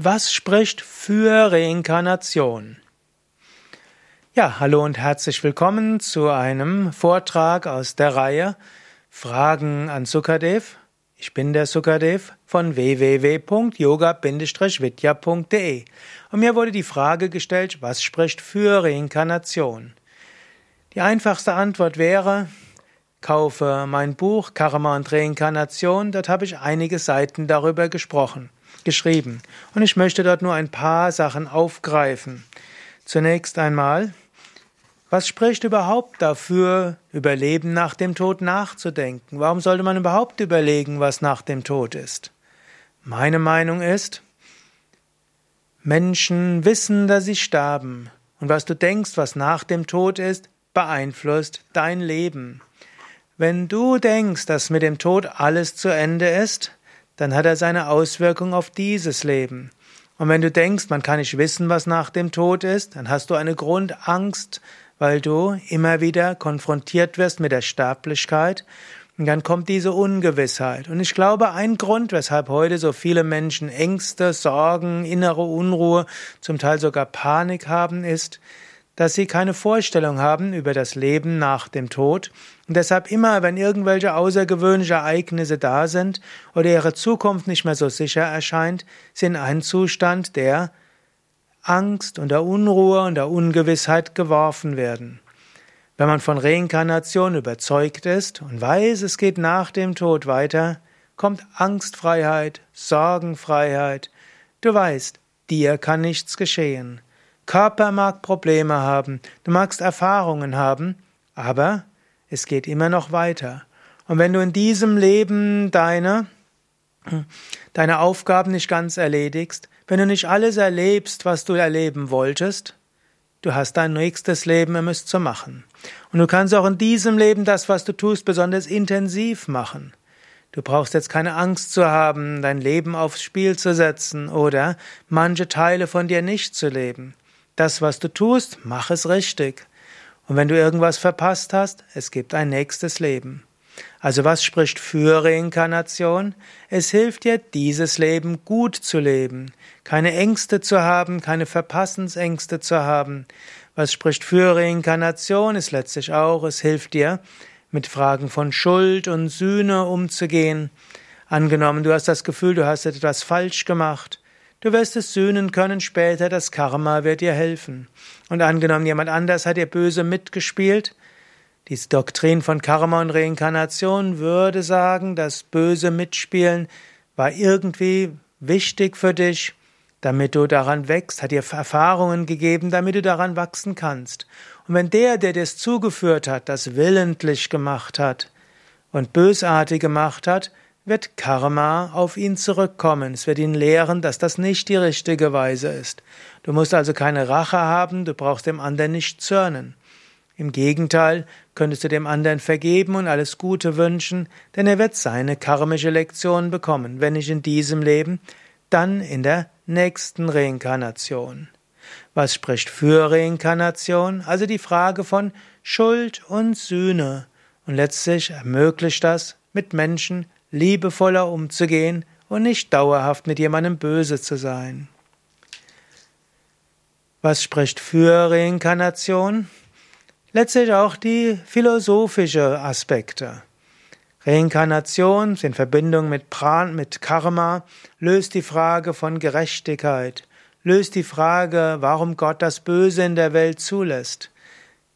Was spricht für Reinkarnation? Ja, hallo und herzlich willkommen zu einem Vortrag aus der Reihe Fragen an Sukadev. Ich bin der Sukadev von www.yoga-vidya.de und mir wurde die Frage gestellt, was spricht für Reinkarnation? Die einfachste Antwort wäre, kaufe mein Buch Karma und Reinkarnation, dort habe ich einige Seiten darüber gesprochen geschrieben. Und ich möchte dort nur ein paar Sachen aufgreifen. Zunächst einmal, was spricht überhaupt dafür, über Leben nach dem Tod nachzudenken? Warum sollte man überhaupt überlegen, was nach dem Tod ist? Meine Meinung ist, Menschen wissen, dass sie sterben. Und was du denkst, was nach dem Tod ist, beeinflusst dein Leben. Wenn du denkst, dass mit dem Tod alles zu Ende ist, dann hat er seine Auswirkung auf dieses Leben. Und wenn du denkst, man kann nicht wissen, was nach dem Tod ist, dann hast du eine Grundangst, weil du immer wieder konfrontiert wirst mit der Sterblichkeit. Und dann kommt diese Ungewissheit. Und ich glaube, ein Grund, weshalb heute so viele Menschen Ängste, Sorgen, innere Unruhe, zum Teil sogar Panik haben, ist, dass sie keine Vorstellung haben über das Leben nach dem Tod und deshalb immer, wenn irgendwelche außergewöhnliche Ereignisse da sind oder ihre Zukunft nicht mehr so sicher erscheint, sind ein Zustand der Angst und der Unruhe und der Ungewissheit geworfen werden. Wenn man von Reinkarnation überzeugt ist und weiß, es geht nach dem Tod weiter, kommt Angstfreiheit, Sorgenfreiheit. Du weißt, dir kann nichts geschehen. Körper mag Probleme haben, du magst Erfahrungen haben, aber es geht immer noch weiter. Und wenn du in diesem Leben deine, deine Aufgaben nicht ganz erledigst, wenn du nicht alles erlebst, was du erleben wolltest, du hast dein nächstes Leben, es zu machen. Und du kannst auch in diesem Leben das, was du tust, besonders intensiv machen. Du brauchst jetzt keine Angst zu haben, dein Leben aufs Spiel zu setzen oder manche Teile von dir nicht zu leben. Das, was du tust, mach es richtig. Und wenn du irgendwas verpasst hast, es gibt ein nächstes Leben. Also was spricht für Reinkarnation? Es hilft dir, dieses Leben gut zu leben, keine Ängste zu haben, keine Verpassensängste zu haben. Was spricht für Reinkarnation ist letztlich auch, es hilft dir, mit Fragen von Schuld und Sühne umzugehen. Angenommen, du hast das Gefühl, du hast etwas falsch gemacht, Du wirst es sühnen können später, das Karma wird dir helfen. Und angenommen, jemand anders hat dir böse mitgespielt, diese Doktrin von Karma und Reinkarnation würde sagen, das böse Mitspielen war irgendwie wichtig für dich, damit du daran wächst, hat dir Erfahrungen gegeben, damit du daran wachsen kannst. Und wenn der, der dir es zugeführt hat, das willentlich gemacht hat und bösartig gemacht hat, wird Karma auf ihn zurückkommen. Es wird ihn lehren, dass das nicht die richtige Weise ist. Du musst also keine Rache haben, du brauchst dem anderen nicht zürnen. Im Gegenteil, könntest du dem anderen vergeben und alles Gute wünschen, denn er wird seine karmische Lektion bekommen, wenn nicht in diesem Leben, dann in der nächsten Reinkarnation. Was spricht für Reinkarnation? Also die Frage von Schuld und Sühne. Und letztlich ermöglicht das, mit Menschen liebevoller umzugehen und nicht dauerhaft mit jemandem böse zu sein. Was spricht für Reinkarnation? Letztlich auch die philosophische Aspekte. Reinkarnation in Verbindung mit Pran, mit Karma löst die Frage von Gerechtigkeit, löst die Frage, warum Gott das Böse in der Welt zulässt.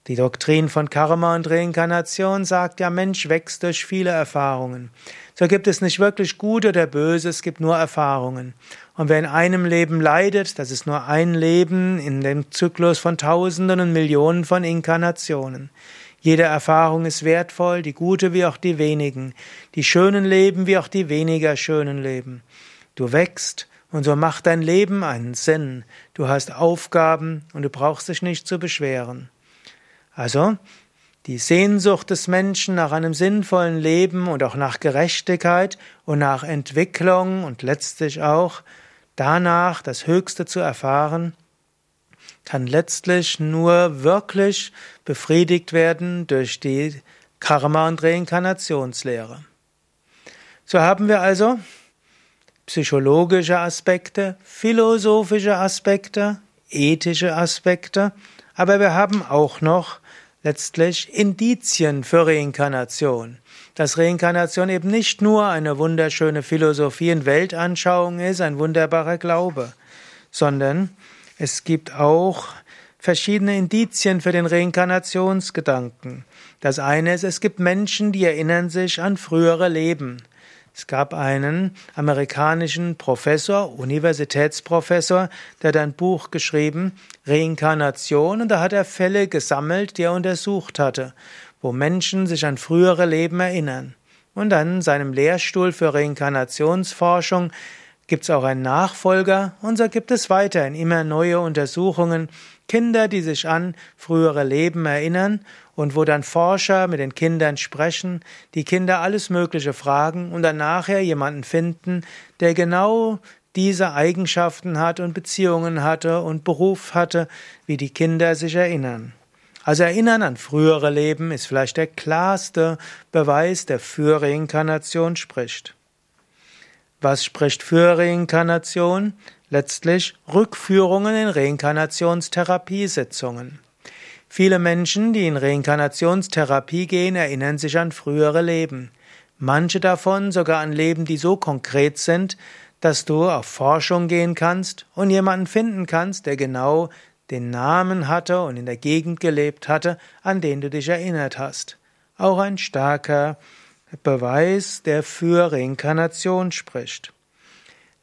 Die Doktrin von Karma und Reinkarnation sagt ja, Mensch wächst durch viele Erfahrungen. So gibt es nicht wirklich gut oder böse, es gibt nur Erfahrungen. Und wer in einem Leben leidet, das ist nur ein Leben in dem Zyklus von Tausenden und Millionen von Inkarnationen. Jede Erfahrung ist wertvoll, die gute wie auch die wenigen, die schönen Leben wie auch die weniger schönen Leben. Du wächst und so macht dein Leben einen Sinn. Du hast Aufgaben und du brauchst dich nicht zu beschweren. Also, die Sehnsucht des Menschen nach einem sinnvollen Leben und auch nach Gerechtigkeit und nach Entwicklung und letztlich auch danach das Höchste zu erfahren, kann letztlich nur wirklich befriedigt werden durch die Karma- und Reinkarnationslehre. So haben wir also psychologische Aspekte, philosophische Aspekte, ethische Aspekte, aber wir haben auch noch letztlich Indizien für Reinkarnation. Dass Reinkarnation eben nicht nur eine wunderschöne Philosophie und Weltanschauung ist, ein wunderbarer Glaube, sondern es gibt auch verschiedene Indizien für den Reinkarnationsgedanken. Das eine ist, es gibt Menschen, die erinnern sich an frühere Leben. Es gab einen amerikanischen Professor, Universitätsprofessor, der hat ein Buch geschrieben, Reinkarnation, und da hat er Fälle gesammelt, die er untersucht hatte, wo Menschen sich an frühere Leben erinnern. Und an seinem Lehrstuhl für Reinkarnationsforschung gibt es auch einen Nachfolger, und so gibt es weiterhin immer neue Untersuchungen, Kinder, die sich an frühere Leben erinnern und wo dann Forscher mit den Kindern sprechen, die Kinder alles Mögliche fragen und dann nachher jemanden finden, der genau diese Eigenschaften hat und Beziehungen hatte und Beruf hatte, wie die Kinder sich erinnern. Also Erinnern an frühere Leben ist vielleicht der klarste Beweis, der für Reinkarnation spricht. Was spricht für Reinkarnation? Letztlich Rückführungen in Reinkarnationstherapiesitzungen. Viele Menschen, die in Reinkarnationstherapie gehen, erinnern sich an frühere Leben. Manche davon sogar an Leben, die so konkret sind, dass du auf Forschung gehen kannst und jemanden finden kannst, der genau den Namen hatte und in der Gegend gelebt hatte, an den du dich erinnert hast. Auch ein starker Beweis, der für Reinkarnation spricht.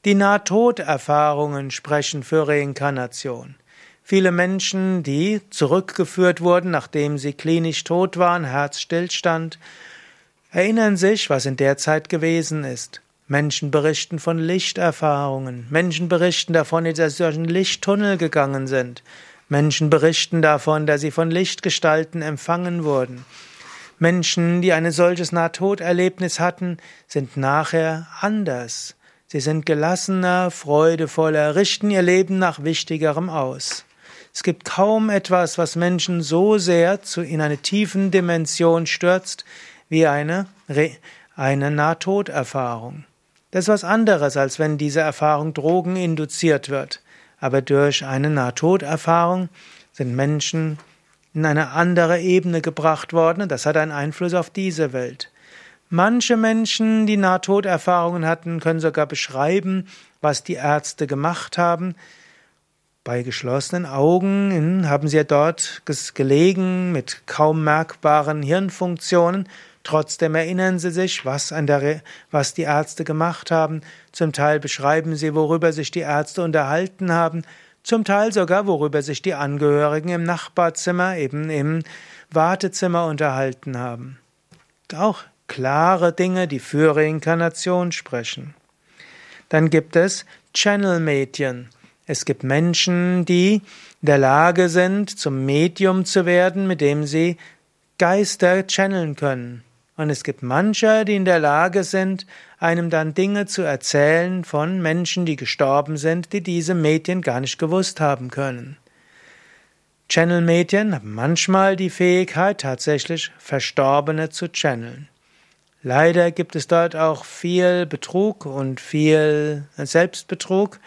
Die Nahtoderfahrungen sprechen für Reinkarnation. Viele Menschen, die zurückgeführt wurden, nachdem sie klinisch tot waren, Herzstillstand, erinnern sich, was in der Zeit gewesen ist. Menschen berichten von Lichterfahrungen. Menschen berichten davon, dass sie durch einen Lichttunnel gegangen sind. Menschen berichten davon, dass sie von Lichtgestalten empfangen wurden. Menschen, die ein solches Nahtoderlebnis hatten, sind nachher anders. Sie sind gelassener, freudevoller, richten ihr Leben nach Wichtigerem aus. Es gibt kaum etwas, was Menschen so sehr zu, in eine tiefen Dimension stürzt, wie eine, eine Nahtoderfahrung. Das ist was anderes, als wenn diese Erfahrung drogeninduziert wird. Aber durch eine Nahtoderfahrung sind Menschen in eine andere Ebene gebracht worden und das hat einen Einfluss auf diese Welt. Manche Menschen, die Nahtoderfahrungen hatten, können sogar beschreiben, was die Ärzte gemacht haben, bei geschlossenen Augen haben sie ja dort gelegen mit kaum merkbaren Hirnfunktionen. Trotzdem erinnern sie sich, was, an der, was die Ärzte gemacht haben. Zum Teil beschreiben sie, worüber sich die Ärzte unterhalten haben. Zum Teil sogar, worüber sich die Angehörigen im Nachbarzimmer, eben im Wartezimmer unterhalten haben. Auch klare Dinge, die für Reinkarnation sprechen. Dann gibt es Channel-Medien. Es gibt Menschen, die in der Lage sind, zum Medium zu werden, mit dem sie Geister channeln können. Und es gibt manche, die in der Lage sind, einem dann Dinge zu erzählen von Menschen, die gestorben sind, die diese Medien gar nicht gewusst haben können. Channel-Medien haben manchmal die Fähigkeit, tatsächlich Verstorbene zu channeln. Leider gibt es dort auch viel Betrug und viel Selbstbetrug.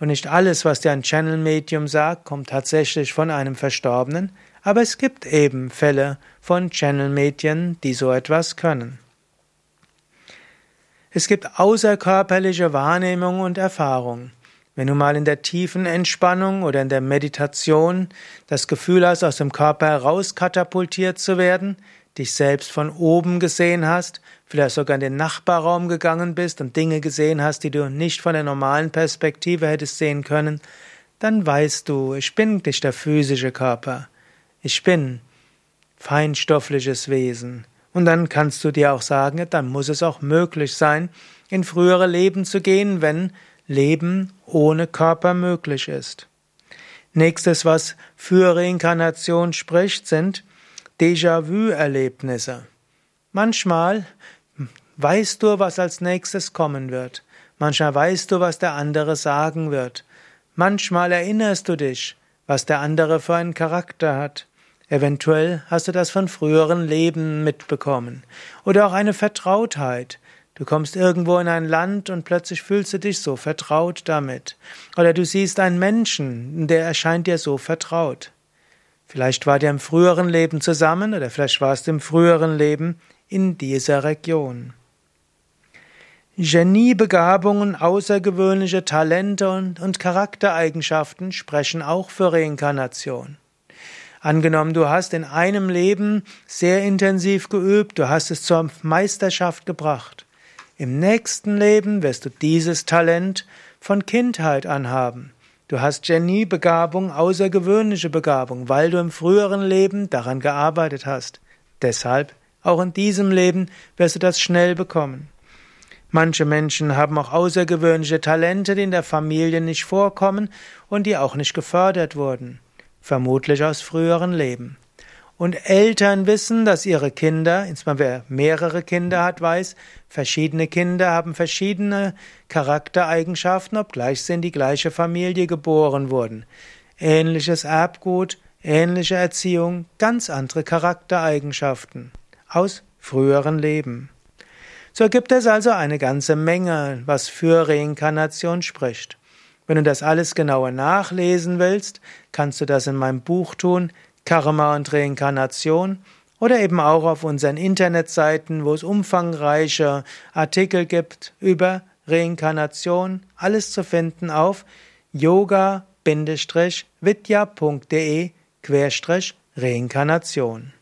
Und nicht alles, was dir ein Channel-Medium sagt, kommt tatsächlich von einem Verstorbenen, aber es gibt eben Fälle von Channel-Medien, die so etwas können. Es gibt außerkörperliche Wahrnehmung und Erfahrung. Wenn du mal in der tiefen Entspannung oder in der Meditation das Gefühl hast, aus dem Körper heraus katapultiert zu werden, dich selbst von oben gesehen hast, vielleicht sogar in den Nachbarraum gegangen bist und Dinge gesehen hast, die du nicht von der normalen Perspektive hättest sehen können, dann weißt du, ich bin nicht der physische Körper. Ich bin feinstoffliches Wesen. Und dann kannst du dir auch sagen, dann muss es auch möglich sein, in frühere Leben zu gehen, wenn Leben ohne Körper möglich ist. Nächstes, was für Reinkarnation spricht, sind Déjà-vu-Erlebnisse. Manchmal weißt du, was als nächstes kommen wird. Manchmal weißt du, was der andere sagen wird. Manchmal erinnerst du dich, was der andere für einen Charakter hat. Eventuell hast du das von früheren Leben mitbekommen. Oder auch eine Vertrautheit. Du kommst irgendwo in ein Land und plötzlich fühlst du dich so vertraut damit. Oder du siehst einen Menschen, der erscheint dir so vertraut. Vielleicht war der im früheren Leben zusammen oder vielleicht warst du im früheren Leben in dieser Region. Geniebegabungen, außergewöhnliche Talente und, und Charaktereigenschaften sprechen auch für Reinkarnation. Angenommen, du hast in einem Leben sehr intensiv geübt, du hast es zur Meisterschaft gebracht. Im nächsten Leben wirst du dieses Talent von Kindheit an haben. Du hast Geniebegabung, außergewöhnliche Begabung, weil du im früheren Leben daran gearbeitet hast. Deshalb, auch in diesem Leben wirst du das schnell bekommen. Manche Menschen haben auch außergewöhnliche Talente, die in der Familie nicht vorkommen und die auch nicht gefördert wurden vermutlich aus früheren Leben. Und Eltern wissen, dass ihre Kinder, insbesondere wer mehrere Kinder hat, weiß, verschiedene Kinder haben verschiedene Charaktereigenschaften, obgleich sie in die gleiche Familie geboren wurden. Ähnliches Erbgut, ähnliche Erziehung, ganz andere Charaktereigenschaften aus früheren Leben. So gibt es also eine ganze Menge, was für Reinkarnation spricht. Wenn du das alles genauer nachlesen willst, kannst du das in meinem Buch tun, Karma und Reinkarnation, oder eben auch auf unseren Internetseiten, wo es umfangreiche Artikel gibt über Reinkarnation, alles zu finden auf yoga-vidya.de Reinkarnation.